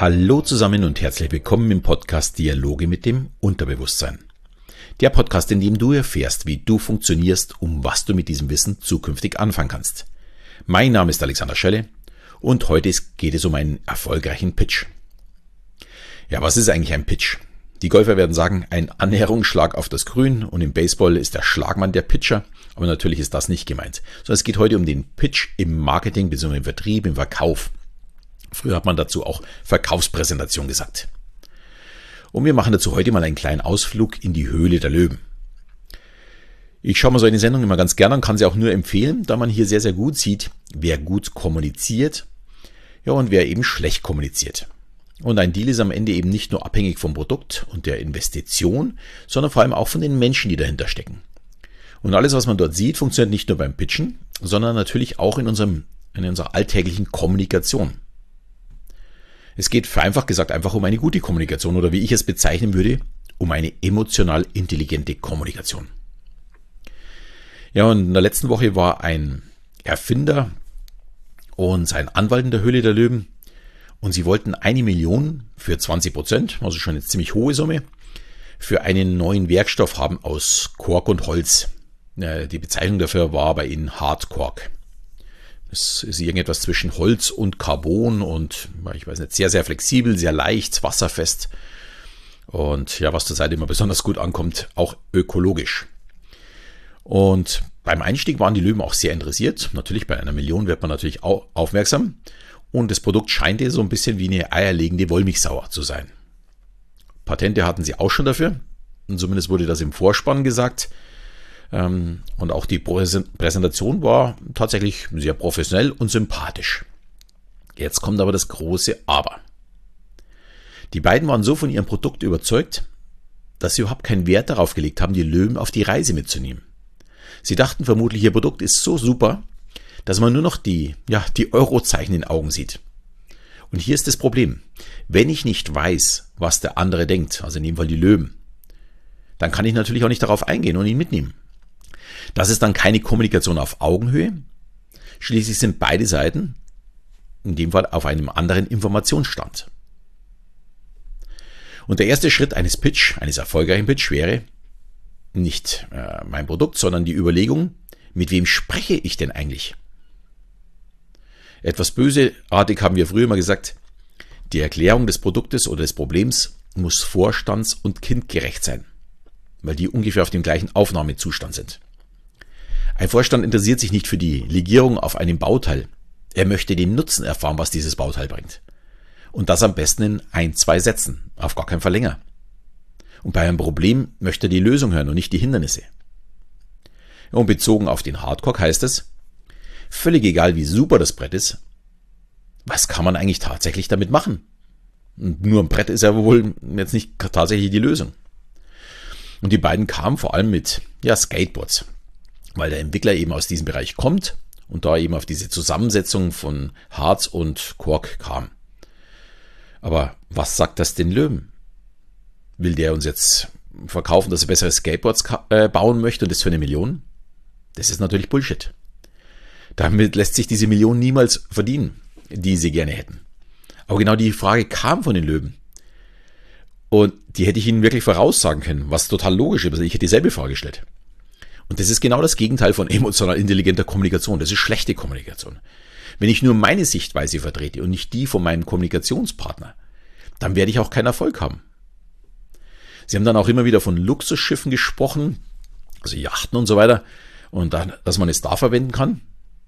Hallo zusammen und herzlich willkommen im Podcast Dialoge mit dem Unterbewusstsein. Der Podcast, in dem du erfährst, wie du funktionierst, um was du mit diesem Wissen zukünftig anfangen kannst. Mein Name ist Alexander Schelle und heute geht es um einen erfolgreichen Pitch. Ja, was ist eigentlich ein Pitch? Die Golfer werden sagen, ein Annäherungsschlag auf das Grün und im Baseball ist der Schlagmann der Pitcher, aber natürlich ist das nicht gemeint, sondern es geht heute um den Pitch im Marketing bzw. im Vertrieb, im Verkauf. Früher hat man dazu auch Verkaufspräsentation gesagt. Und wir machen dazu heute mal einen kleinen Ausflug in die Höhle der Löwen. Ich schaue mir so eine Sendung immer ganz gerne und kann sie auch nur empfehlen, da man hier sehr, sehr gut sieht, wer gut kommuniziert, ja, und wer eben schlecht kommuniziert. Und ein Deal ist am Ende eben nicht nur abhängig vom Produkt und der Investition, sondern vor allem auch von den Menschen, die dahinter stecken. Und alles, was man dort sieht, funktioniert nicht nur beim Pitchen, sondern natürlich auch in unserem, in unserer alltäglichen Kommunikation. Es geht vereinfacht gesagt einfach um eine gute Kommunikation oder wie ich es bezeichnen würde, um eine emotional intelligente Kommunikation. Ja, und in der letzten Woche war ein Erfinder und sein Anwalt in der Höhle der Löwen und sie wollten eine Million für 20 Prozent, also schon eine ziemlich hohe Summe, für einen neuen Werkstoff haben aus Kork und Holz. Die Bezeichnung dafür war bei ihnen Hardkork. Es ist irgendetwas zwischen Holz und Carbon und ich weiß nicht, sehr, sehr flexibel, sehr leicht, wasserfest. Und ja, was zur Seite immer besonders gut ankommt, auch ökologisch. Und beim Einstieg waren die Löwen auch sehr interessiert. Natürlich bei einer Million wird man natürlich auch aufmerksam. Und das Produkt scheint so ein bisschen wie eine eierlegende Wollmilchsau zu sein. Patente hatten sie auch schon dafür. Und zumindest wurde das im Vorspann gesagt. Ähm, und auch die Präsentation war tatsächlich sehr professionell und sympathisch. Jetzt kommt aber das große Aber. Die beiden waren so von ihrem Produkt überzeugt, dass sie überhaupt keinen Wert darauf gelegt haben, die Löwen auf die Reise mitzunehmen. Sie dachten vermutlich, ihr Produkt ist so super, dass man nur noch die, ja, die Eurozeichen in den Augen sieht. Und hier ist das Problem. Wenn ich nicht weiß, was der andere denkt, also in dem Fall die Löwen, dann kann ich natürlich auch nicht darauf eingehen und ihn mitnehmen. Das ist dann keine Kommunikation auf Augenhöhe. Schließlich sind beide Seiten in dem Fall auf einem anderen Informationsstand. Und der erste Schritt eines Pitch, eines erfolgreichen Pitch wäre nicht äh, mein Produkt, sondern die Überlegung, mit wem spreche ich denn eigentlich? Etwas böseartig haben wir früher mal gesagt, die Erklärung des Produktes oder des Problems muss vorstands- und kindgerecht sein, weil die ungefähr auf dem gleichen Aufnahmezustand sind. Ein Vorstand interessiert sich nicht für die Legierung auf einem Bauteil. Er möchte den Nutzen erfahren, was dieses Bauteil bringt. Und das am besten in ein, zwei Sätzen, auf gar keinen Fall länger. Und bei einem Problem möchte er die Lösung hören und nicht die Hindernisse. Und bezogen auf den Hardcore heißt es, völlig egal wie super das Brett ist, was kann man eigentlich tatsächlich damit machen? Und nur ein Brett ist ja wohl jetzt nicht tatsächlich die Lösung. Und die beiden kamen vor allem mit ja, Skateboards weil der Entwickler eben aus diesem Bereich kommt und da eben auf diese Zusammensetzung von Harz und Kork kam. Aber was sagt das den Löwen? Will der uns jetzt verkaufen, dass er bessere Skateboards äh, bauen möchte und das für eine Million? Das ist natürlich Bullshit. Damit lässt sich diese Million niemals verdienen, die sie gerne hätten. Aber genau die Frage kam von den Löwen. Und die hätte ich ihnen wirklich voraussagen können, was total logisch ist. Also ich hätte dieselbe Frage gestellt. Und das ist genau das Gegenteil von emotional intelligenter Kommunikation. Das ist schlechte Kommunikation. Wenn ich nur meine Sichtweise vertrete und nicht die von meinem Kommunikationspartner, dann werde ich auch keinen Erfolg haben. Sie haben dann auch immer wieder von Luxusschiffen gesprochen, also Yachten und so weiter, und dann, dass man es da verwenden kann,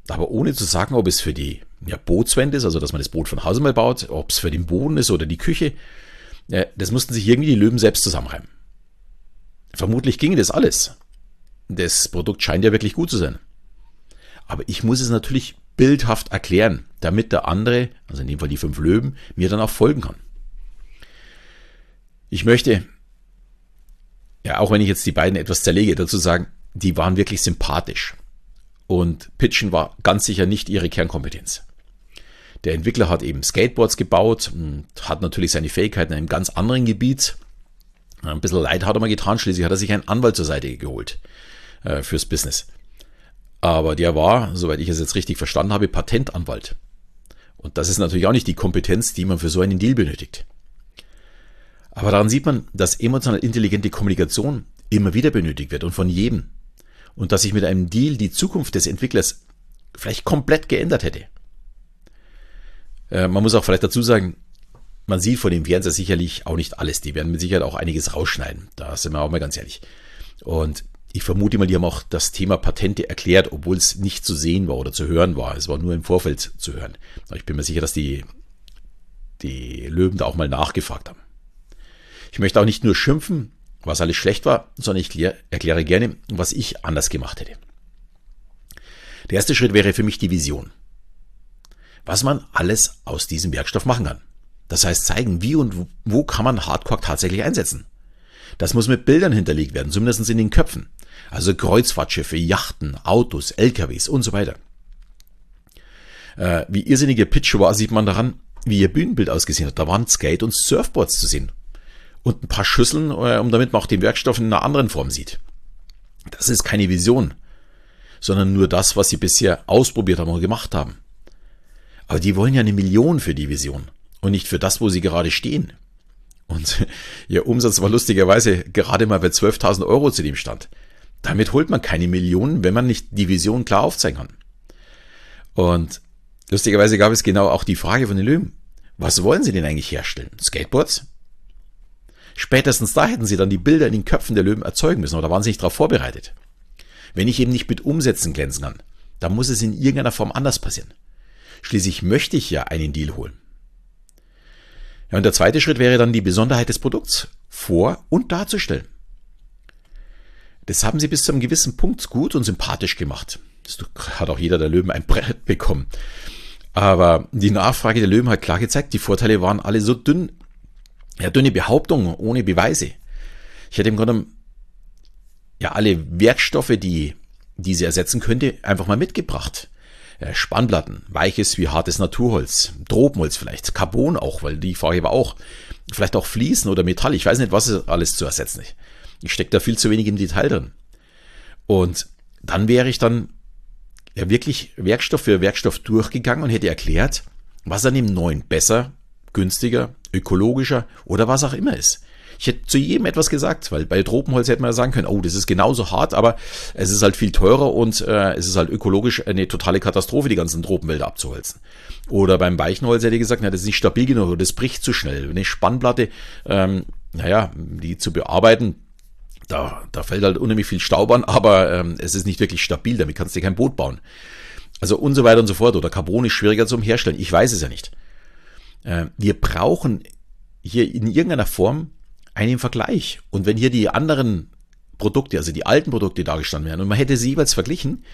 aber ohne zu sagen, ob es für die ja, Bootswände ist, also dass man das Boot von Hause mal baut, ob es für den Boden ist oder die Küche. Ja, das mussten sich irgendwie die Löwen selbst zusammenreimen. Vermutlich ginge das alles das Produkt scheint ja wirklich gut zu sein. Aber ich muss es natürlich bildhaft erklären, damit der andere, also in dem Fall die fünf Löwen, mir dann auch folgen kann. Ich möchte, ja, auch wenn ich jetzt die beiden etwas zerlege, dazu sagen, die waren wirklich sympathisch. Und Pitchen war ganz sicher nicht ihre Kernkompetenz. Der Entwickler hat eben Skateboards gebaut, hat natürlich seine Fähigkeiten in einem ganz anderen Gebiet. Ein bisschen leid hat er mal getan, schließlich hat er sich einen Anwalt zur Seite geholt äh, fürs Business. Aber der war, soweit ich es jetzt richtig verstanden habe, Patentanwalt. Und das ist natürlich auch nicht die Kompetenz, die man für so einen Deal benötigt. Aber daran sieht man, dass emotional intelligente Kommunikation immer wieder benötigt wird und von jedem. Und dass sich mit einem Deal die Zukunft des Entwicklers vielleicht komplett geändert hätte. Äh, man muss auch vielleicht dazu sagen, man sieht von dem Fernseher sicherlich auch nicht alles. Die werden mit Sicherheit auch einiges rausschneiden. Da sind wir auch mal ganz ehrlich. Und ich vermute mal, die haben auch das Thema Patente erklärt, obwohl es nicht zu sehen war oder zu hören war. Es war nur im Vorfeld zu hören. Ich bin mir sicher, dass die, die Löwen da auch mal nachgefragt haben. Ich möchte auch nicht nur schimpfen, was alles schlecht war, sondern ich erkläre gerne, was ich anders gemacht hätte. Der erste Schritt wäre für mich die Vision. Was man alles aus diesem Werkstoff machen kann. Das heißt zeigen, wie und wo kann man Hardcore tatsächlich einsetzen. Das muss mit Bildern hinterlegt werden, zumindest in den Köpfen. Also Kreuzfahrtschiffe, Yachten, Autos, LKWs und so weiter. Äh, wie irrsinnige Pitch war, sieht man daran, wie ihr Bühnenbild ausgesehen hat. Da waren Skate und Surfboards zu sehen. Und ein paar Schüsseln, äh, um damit man auch den Werkstoff in einer anderen Form sieht. Das ist keine Vision, sondern nur das, was sie bisher ausprobiert haben und gemacht haben. Aber die wollen ja eine Million für die Vision und nicht für das, wo sie gerade stehen. Und ihr Umsatz war lustigerweise gerade mal bei 12.000 Euro zu dem Stand. Damit holt man keine Millionen, wenn man nicht die Vision klar aufzeigen kann. Und lustigerweise gab es genau auch die Frage von den Löwen. Was wollen sie denn eigentlich herstellen? Skateboards? Spätestens da hätten sie dann die Bilder in den Köpfen der Löwen erzeugen müssen, oder waren sie nicht darauf vorbereitet? Wenn ich eben nicht mit Umsätzen glänzen kann, dann muss es in irgendeiner Form anders passieren. Schließlich möchte ich ja einen Deal holen. Ja, und der zweite Schritt wäre dann die Besonderheit des Produkts vor- und darzustellen. Das haben sie bis zu einem gewissen Punkt gut und sympathisch gemacht. Das hat auch jeder der Löwen ein Brett bekommen. Aber die Nachfrage der Löwen hat klar gezeigt, die Vorteile waren alle so dünn. Ja, dünne Behauptungen ohne Beweise. Ich hätte im Grunde ja alle Werkstoffe, die diese ersetzen könnte, einfach mal mitgebracht. Spannplatten, weiches wie hartes Naturholz, Tropenholz vielleicht, Carbon auch, weil die Frage war auch, vielleicht auch Fliesen oder Metall, ich weiß nicht, was ist alles zu ersetzen ist. Ich stecke da viel zu wenig im Detail drin. Und dann wäre ich dann ja wirklich Werkstoff für Werkstoff durchgegangen und hätte erklärt, was an dem neuen besser, günstiger, ökologischer oder was auch immer ist. Ich hätte zu jedem etwas gesagt, weil bei Tropenholz hätte man ja sagen können, oh, das ist genauso hart, aber es ist halt viel teurer und äh, es ist halt ökologisch eine totale Katastrophe, die ganzen Tropenwälder abzuholzen. Oder beim Weichenholz hätte ich gesagt, na, das ist nicht stabil genug oder das bricht zu schnell. Eine Spannplatte, ähm, naja, die zu bearbeiten, da, da fällt halt unheimlich viel Staub an, aber ähm, es ist nicht wirklich stabil, damit kannst du dir kein Boot bauen. Also und so weiter und so fort. Oder Carbon ist schwieriger zum Herstellen. Ich weiß es ja nicht. Äh, wir brauchen hier in irgendeiner Form einen Vergleich. Und wenn hier die anderen Produkte, also die alten Produkte dargestanden wären und man hätte sie jeweils verglichen,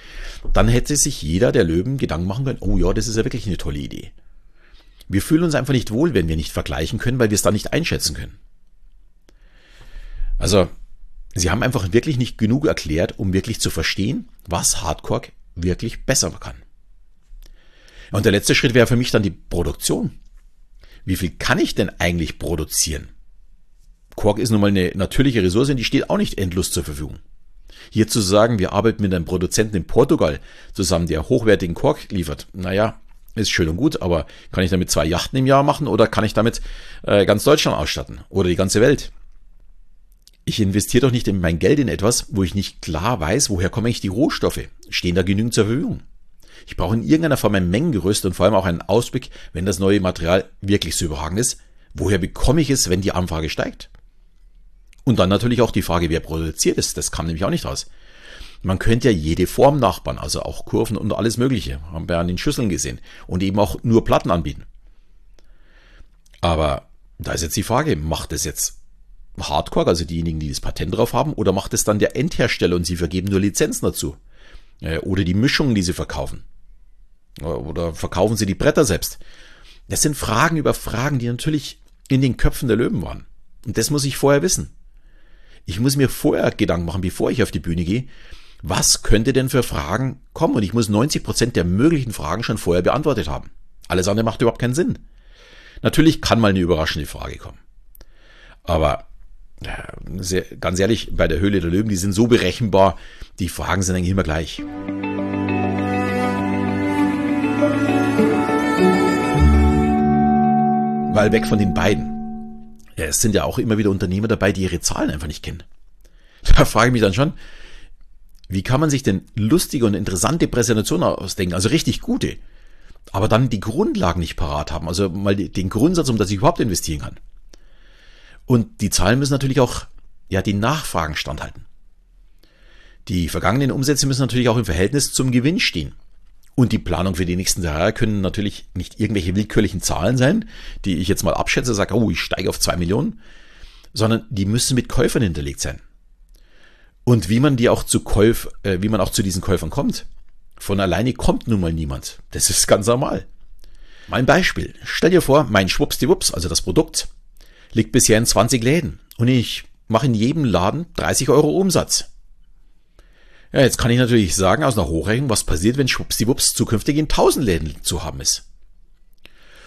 dann hätte sich jeder der Löwen Gedanken machen können, oh ja, das ist ja wirklich eine tolle Idee. Wir fühlen uns einfach nicht wohl, wenn wir nicht vergleichen können, weil wir es dann nicht einschätzen können. Also, sie haben einfach wirklich nicht genug erklärt, um wirklich zu verstehen, was Hardcore wirklich besser kann. Und der letzte Schritt wäre für mich dann die Produktion. Wie viel kann ich denn eigentlich produzieren? Quark ist nun mal eine natürliche Ressource und die steht auch nicht endlos zur Verfügung. Hier zu sagen, wir arbeiten mit einem Produzenten in Portugal zusammen, der hochwertigen Quark liefert, naja, ist schön und gut, aber kann ich damit zwei Yachten im Jahr machen oder kann ich damit äh, ganz Deutschland ausstatten oder die ganze Welt? Ich investiere doch nicht in mein Geld in etwas, wo ich nicht klar weiß, woher komme ich die Rohstoffe. Stehen da genügend zur Verfügung? Ich brauche in irgendeiner Form ein Mengengerüst und vor allem auch einen Ausblick, wenn das neue Material wirklich so überragend ist. Woher bekomme ich es, wenn die Anfrage steigt? Und dann natürlich auch die Frage, wer produziert es. Das kam nämlich auch nicht raus. Man könnte ja jede Form nachbauen, also auch Kurven und alles Mögliche. Haben wir an den Schüsseln gesehen. Und eben auch nur Platten anbieten. Aber da ist jetzt die Frage, macht es jetzt Hardcore, also diejenigen, die das Patent drauf haben, oder macht es dann der Endhersteller und sie vergeben nur Lizenzen dazu? Äh, oder die Mischungen, die sie verkaufen? Oder verkaufen sie die Bretter selbst? Das sind Fragen über Fragen, die natürlich in den Köpfen der Löwen waren. Und das muss ich vorher wissen. Ich muss mir vorher Gedanken machen, bevor ich auf die Bühne gehe, was könnte denn für Fragen kommen? Und ich muss 90 Prozent der möglichen Fragen schon vorher beantwortet haben. Alles andere macht überhaupt keinen Sinn. Natürlich kann mal eine überraschende Frage kommen. Aber sehr, ganz ehrlich, bei der Höhle der Löwen, die sind so berechenbar, die Fragen sind eigentlich immer gleich. Weil weg von den beiden. Ja, es sind ja auch immer wieder Unternehmer dabei, die ihre Zahlen einfach nicht kennen. Da frage ich mich dann schon, wie kann man sich denn lustige und interessante Präsentationen ausdenken, also richtig gute, aber dann die Grundlagen nicht parat haben, also mal den Grundsatz, um das ich überhaupt investieren kann. Und die Zahlen müssen natürlich auch ja die Nachfragen standhalten. Die vergangenen Umsätze müssen natürlich auch im Verhältnis zum Gewinn stehen. Und die Planung für die nächsten Jahre können natürlich nicht irgendwelche willkürlichen Zahlen sein, die ich jetzt mal abschätze, sage, oh, ich steige auf zwei Millionen, sondern die müssen mit Käufern hinterlegt sein. Und wie man die auch zu Käuf, äh, wie man auch zu diesen Käufern kommt. Von alleine kommt nun mal niemand. Das ist ganz normal. Mein Beispiel. Stell dir vor, mein Schwuppsdiwupps, also das Produkt, liegt bisher in 20 Läden und ich mache in jedem Laden 30 Euro Umsatz. Ja, jetzt kann ich natürlich sagen, aus einer Hochrechnung, was passiert, wenn Schwuppsdiwupps zukünftig in 1000 Läden zu haben ist.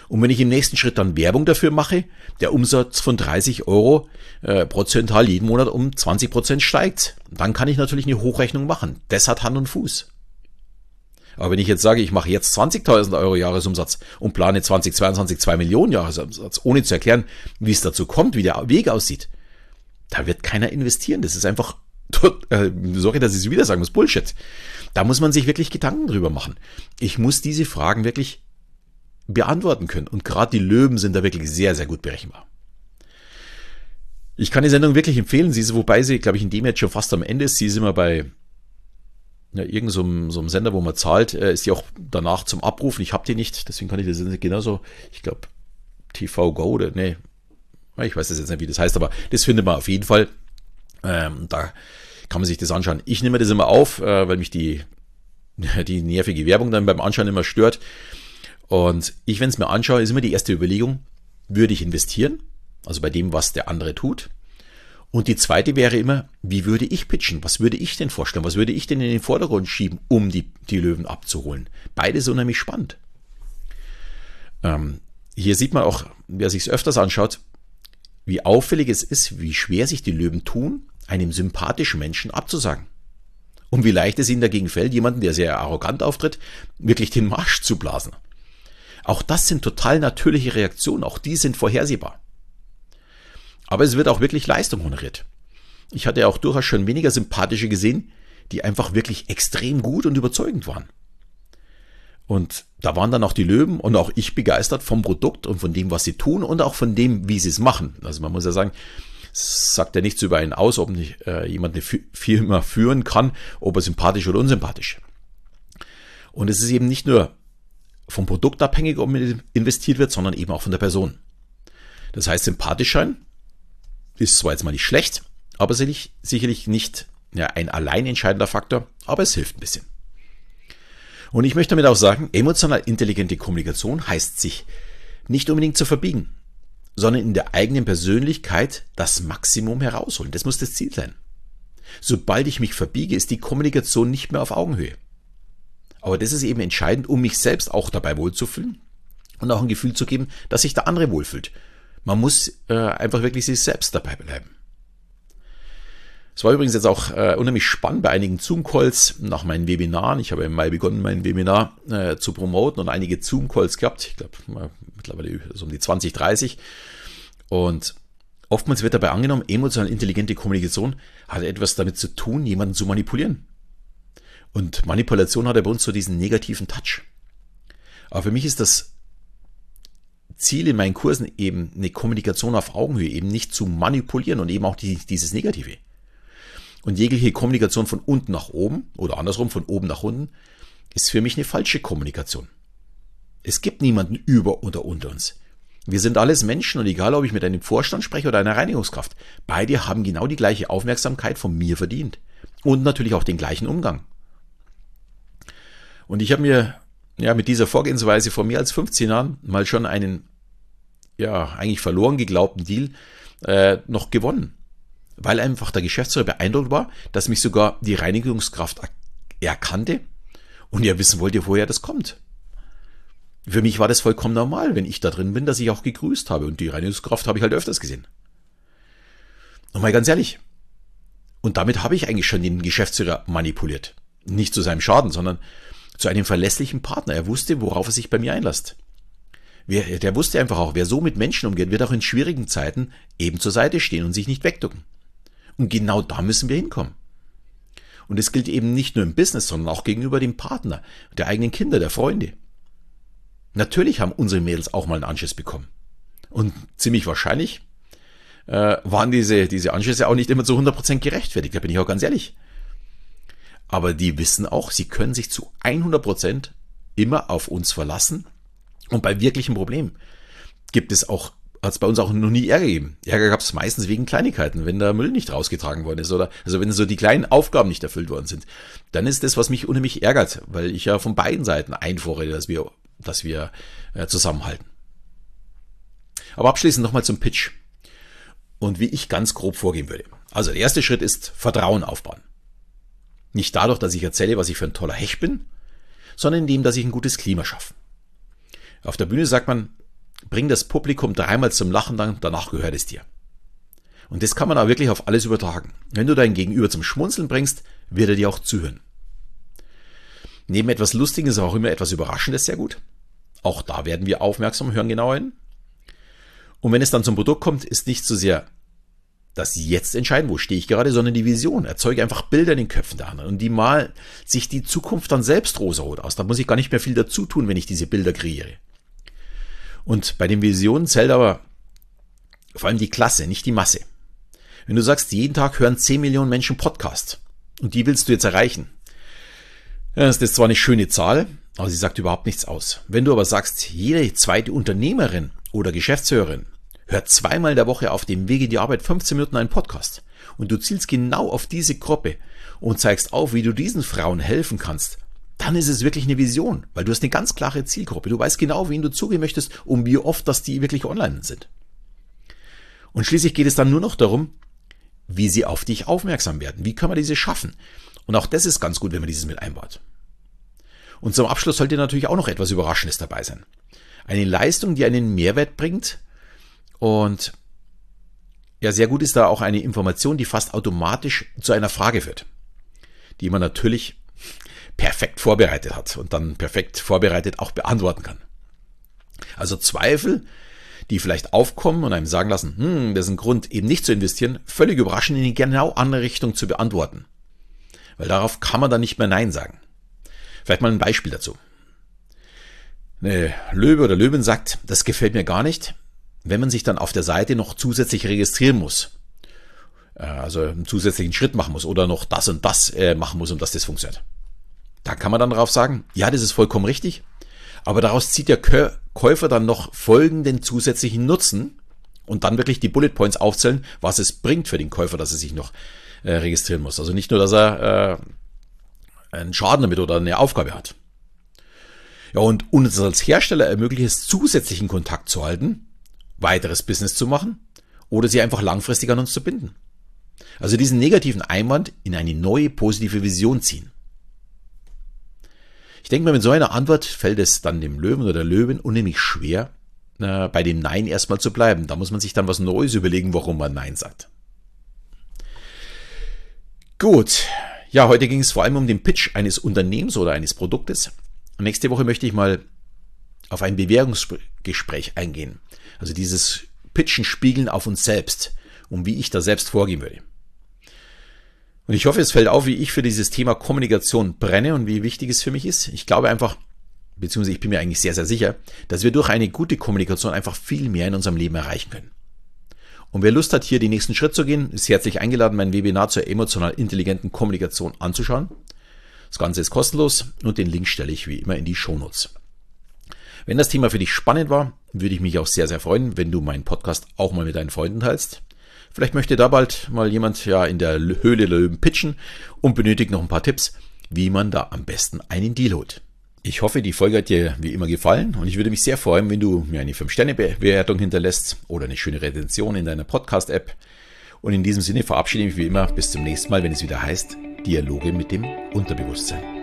Und wenn ich im nächsten Schritt dann Werbung dafür mache, der Umsatz von 30 Euro äh, prozentual jeden Monat um 20 Prozent steigt, dann kann ich natürlich eine Hochrechnung machen. Das hat Hand und Fuß. Aber wenn ich jetzt sage, ich mache jetzt 20.000 Euro Jahresumsatz und plane 2022 2 Millionen Jahresumsatz, ohne zu erklären, wie es dazu kommt, wie der Weg aussieht, da wird keiner investieren. Das ist einfach, äh, sorry, dass ich es wieder sagen muss, Bullshit. Da muss man sich wirklich Gedanken drüber machen. Ich muss diese Fragen wirklich beantworten können. Und gerade die Löwen sind da wirklich sehr, sehr gut berechenbar. Ich kann die Sendung wirklich empfehlen. Sie ist, wobei sie, glaube ich, in dem jetzt schon fast am Ende ist. Sie ist immer bei ja, irgendeinem so, so einem Sender, wo man zahlt, äh, ist die auch danach zum Abrufen. Ich habe die nicht, deswegen kann ich das nicht genauso. Ich glaube, TV Go oder nee, ich weiß jetzt nicht, wie das heißt, aber das findet man auf jeden Fall. Ähm, da kann man sich das anschauen. Ich nehme das immer auf, äh, weil mich die, die nervige Werbung dann beim Anschauen immer stört. Und ich, wenn es mir anschaue, ist immer die erste Überlegung, würde ich investieren? Also bei dem, was der andere tut. Und die zweite wäre immer, wie würde ich pitchen? Was würde ich denn vorstellen? Was würde ich denn in den Vordergrund schieben, um die, die Löwen abzuholen? Beides unheimlich spannend. Ähm, hier sieht man auch, wer sich es öfters anschaut, wie auffällig es ist, wie schwer sich die Löwen tun, einem sympathischen Menschen abzusagen. Und wie leicht es ihnen dagegen fällt, jemanden, der sehr arrogant auftritt, wirklich den Marsch zu blasen. Auch das sind total natürliche Reaktionen, auch die sind vorhersehbar. Aber es wird auch wirklich Leistung honoriert. Ich hatte auch durchaus schon weniger sympathische gesehen, die einfach wirklich extrem gut und überzeugend waren. Und da waren dann auch die Löwen und auch ich begeistert vom Produkt und von dem, was sie tun und auch von dem, wie sie es machen. Also man muss ja sagen, sagt ja nichts über einen aus, ob nicht äh, jemand eine Firma führen kann, ob er sympathisch oder unsympathisch. Und es ist eben nicht nur vom Produkt abhängig, ob investiert wird, sondern eben auch von der Person. Das heißt, sympathisch sein ist zwar jetzt mal nicht schlecht, aber sicherlich, sicherlich nicht ja, ein allein entscheidender Faktor, aber es hilft ein bisschen. Und ich möchte damit auch sagen, emotional intelligente Kommunikation heißt sich nicht unbedingt zu verbiegen, sondern in der eigenen Persönlichkeit das Maximum herausholen. Das muss das Ziel sein. Sobald ich mich verbiege, ist die Kommunikation nicht mehr auf Augenhöhe. Aber das ist eben entscheidend, um mich selbst auch dabei wohlzufühlen und auch ein Gefühl zu geben, dass sich der andere wohlfühlt. Man muss äh, einfach wirklich sich selbst dabei bleiben. Es war übrigens jetzt auch äh, unheimlich spannend bei einigen Zoom-Calls nach meinen Webinaren. Ich habe im Mai begonnen, mein Webinar äh, zu promoten und einige Zoom-Calls gehabt. Ich glaube, mittlerweile so um die 20, 30. Und oftmals wird dabei angenommen, emotional intelligente Kommunikation hat etwas damit zu tun, jemanden zu manipulieren. Und Manipulation hat ja bei uns so diesen negativen Touch. Aber für mich ist das Ziel in meinen Kursen eben eine Kommunikation auf Augenhöhe, eben nicht zu manipulieren und eben auch die, dieses Negative. Und jegliche Kommunikation von unten nach oben oder andersrum von oben nach unten ist für mich eine falsche Kommunikation. Es gibt niemanden über oder unter uns. Wir sind alles Menschen und egal, ob ich mit einem Vorstand spreche oder einer Reinigungskraft, beide haben genau die gleiche Aufmerksamkeit von mir verdient. Und natürlich auch den gleichen Umgang. Und ich habe mir ja mit dieser Vorgehensweise vor mehr als 15 Jahren mal schon einen ja eigentlich verloren geglaubten Deal äh, noch gewonnen weil einfach der Geschäftsführer beeindruckt war, dass mich sogar die Reinigungskraft erkannte und er wissen wollte, woher das kommt. Für mich war das vollkommen normal, wenn ich da drin bin, dass ich auch gegrüßt habe und die Reinigungskraft habe ich halt öfters gesehen. Und mal ganz ehrlich, und damit habe ich eigentlich schon den Geschäftsführer manipuliert. Nicht zu seinem Schaden, sondern zu einem verlässlichen Partner. Er wusste, worauf er sich bei mir einlässt. Wer, der wusste einfach auch, wer so mit Menschen umgeht, wird auch in schwierigen Zeiten eben zur Seite stehen und sich nicht wegducken. Und genau da müssen wir hinkommen. Und es gilt eben nicht nur im Business, sondern auch gegenüber dem Partner, der eigenen Kinder, der Freunde. Natürlich haben unsere Mädels auch mal einen Anschiss bekommen. Und ziemlich wahrscheinlich äh, waren diese, diese Anschlüsse auch nicht immer zu 100% gerechtfertigt, da bin ich auch ganz ehrlich. Aber die wissen auch, sie können sich zu 100% immer auf uns verlassen. Und bei wirklichen Problemen gibt es auch, hat es bei uns auch noch nie Ärger gegeben. Ärger gab es meistens wegen Kleinigkeiten, wenn der Müll nicht rausgetragen worden ist oder, also wenn so die kleinen Aufgaben nicht erfüllt worden sind. Dann ist das, was mich unheimlich ärgert, weil ich ja von beiden Seiten einfordere, dass wir, dass wir äh, zusammenhalten. Aber abschließend nochmal zum Pitch und wie ich ganz grob vorgehen würde. Also der erste Schritt ist Vertrauen aufbauen. Nicht dadurch, dass ich erzähle, was ich für ein toller Hecht bin, sondern indem, dass ich ein gutes Klima schaffe. Auf der Bühne sagt man, bring das Publikum dreimal zum Lachen, dann danach gehört es dir. Und das kann man auch wirklich auf alles übertragen. Wenn du dein Gegenüber zum Schmunzeln bringst, wird er dir auch zuhören. Neben etwas Lustiges ist auch immer etwas Überraschendes sehr gut. Auch da werden wir aufmerksam, hören genau hin. Und wenn es dann zum Produkt kommt, ist nicht so sehr das jetzt entscheiden, wo stehe ich gerade, sondern die Vision. Erzeuge einfach Bilder in den Köpfen der anderen und die malen sich die Zukunft dann selbst rosarot aus. Da muss ich gar nicht mehr viel dazu tun, wenn ich diese Bilder kreiere. Und bei den Visionen zählt aber vor allem die Klasse, nicht die Masse. Wenn du sagst, jeden Tag hören 10 Millionen Menschen Podcast und die willst du jetzt erreichen, dann ist das zwar eine schöne Zahl, aber sie sagt überhaupt nichts aus. Wenn du aber sagst, jede zweite Unternehmerin oder Geschäftsführerin hört zweimal der Woche auf dem Weg in die Arbeit 15 Minuten einen Podcast und du zielst genau auf diese Gruppe und zeigst auf, wie du diesen Frauen helfen kannst, dann ist es wirklich eine Vision, weil du hast eine ganz klare Zielgruppe. Du weißt genau, wen du zugehen möchtest und wie oft, dass die wirklich online sind. Und schließlich geht es dann nur noch darum, wie sie auf dich aufmerksam werden. Wie kann man diese schaffen? Und auch das ist ganz gut, wenn man dieses mit einbaut. Und zum Abschluss sollte natürlich auch noch etwas Überraschendes dabei sein. Eine Leistung, die einen Mehrwert bringt und ja, sehr gut ist da auch eine Information, die fast automatisch zu einer Frage führt, die man natürlich perfekt vorbereitet hat und dann perfekt vorbereitet auch beantworten kann. Also Zweifel, die vielleicht aufkommen und einem sagen lassen, hm, das ist ein Grund, eben nicht zu investieren, völlig überraschend in die genau andere Richtung zu beantworten. Weil darauf kann man dann nicht mehr Nein sagen. Vielleicht mal ein Beispiel dazu. Eine Löwe oder Löwin sagt, das gefällt mir gar nicht, wenn man sich dann auf der Seite noch zusätzlich registrieren muss. Äh, also einen zusätzlichen Schritt machen muss oder noch das und das äh, machen muss, um dass das funktioniert. Da kann man dann darauf sagen, ja, das ist vollkommen richtig, aber daraus zieht der Käufer dann noch folgenden zusätzlichen Nutzen und dann wirklich die Bullet Points aufzählen, was es bringt für den Käufer, dass er sich noch äh, registrieren muss. Also nicht nur, dass er äh, einen Schaden damit oder eine Aufgabe hat. Ja, und uns als Hersteller ermöglicht es, zusätzlichen Kontakt zu halten, weiteres Business zu machen oder sie einfach langfristig an uns zu binden. Also diesen negativen Einwand in eine neue positive Vision ziehen. Ich denke mal, mit so einer Antwort fällt es dann dem Löwen oder der Löwen unheimlich schwer, äh, bei dem Nein erstmal zu bleiben. Da muss man sich dann was Neues überlegen, warum man Nein sagt. Gut. Ja, heute ging es vor allem um den Pitch eines Unternehmens oder eines Produktes. Nächste Woche möchte ich mal auf ein Bewerbungsgespräch eingehen. Also dieses Pitchen spiegeln auf uns selbst und wie ich da selbst vorgehen würde. Und ich hoffe, es fällt auf, wie ich für dieses Thema Kommunikation brenne und wie wichtig es für mich ist. Ich glaube einfach, beziehungsweise ich bin mir eigentlich sehr, sehr sicher, dass wir durch eine gute Kommunikation einfach viel mehr in unserem Leben erreichen können. Und wer Lust hat, hier den nächsten Schritt zu gehen, ist herzlich eingeladen, mein Webinar zur emotional intelligenten Kommunikation anzuschauen. Das Ganze ist kostenlos und den Link stelle ich wie immer in die Shownotes. Wenn das Thema für dich spannend war, würde ich mich auch sehr, sehr freuen, wenn du meinen Podcast auch mal mit deinen Freunden teilst. Vielleicht möchte da bald mal jemand ja in der Höhle Löwen pitchen und benötigt noch ein paar Tipps, wie man da am besten einen Deal holt. Ich hoffe, die Folge hat dir wie immer gefallen und ich würde mich sehr freuen, wenn du mir eine 5-Sterne-Bewertung hinterlässt oder eine schöne Rezension in deiner Podcast-App. Und in diesem Sinne verabschiede ich mich wie immer bis zum nächsten Mal, wenn es wieder heißt Dialoge mit dem Unterbewusstsein.